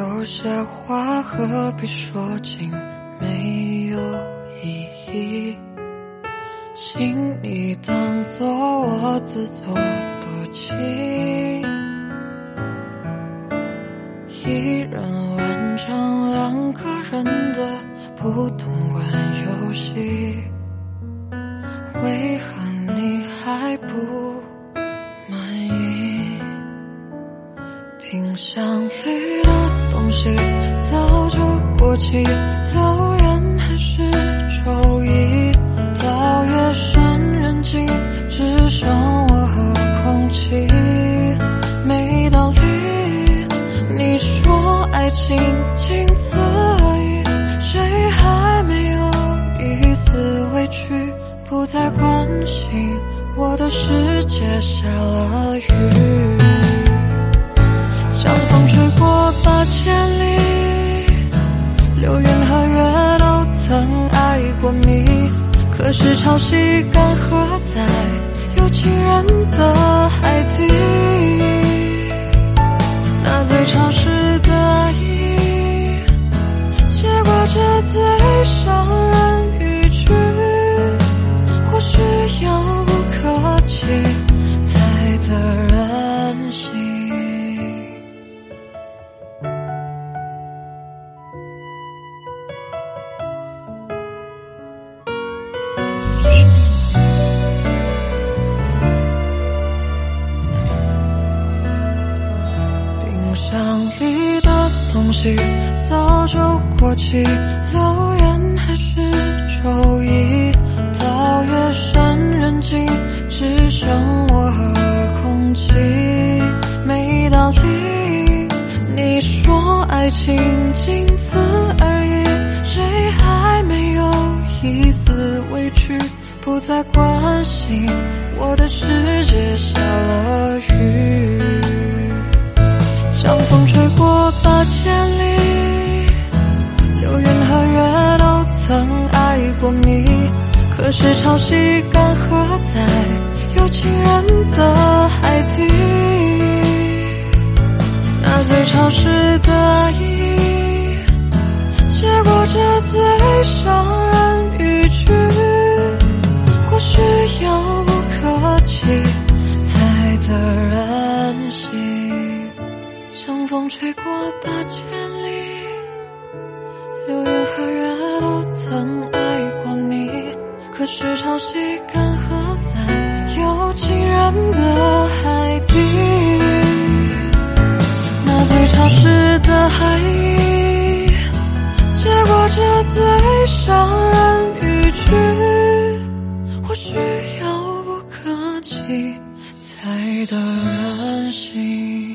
有些话何必说尽，没有意义。请你当作我自作多情，一人完成两个人的不同玩游戏，为何你还不满意？冰箱里的东西早就过期，留言还是周一。到夜深人静，只剩我和空气，没道理。你说爱情仅此而已，谁还没有一丝委屈？不再关心我的世界下了雨，像风吹过你。可是潮汐干涸在有情人的海底，那最潮湿冰箱里的东西早就过期，留言还是周一。到夜深人静，只剩我和空气，没道理。你说爱情仅此而已，谁还没有一丝委屈？不再关心我的世界下了雨。千里，流云和月都曾爱过你。可是潮汐干涸在有情人的海底，那最潮湿的爱意，结果这最伤吹过八千里，流云和月都曾爱过你。可是潮汐干涸在有情人的海底，那最潮湿的海意，结果这最伤人语句，或许遥不可及才得人心。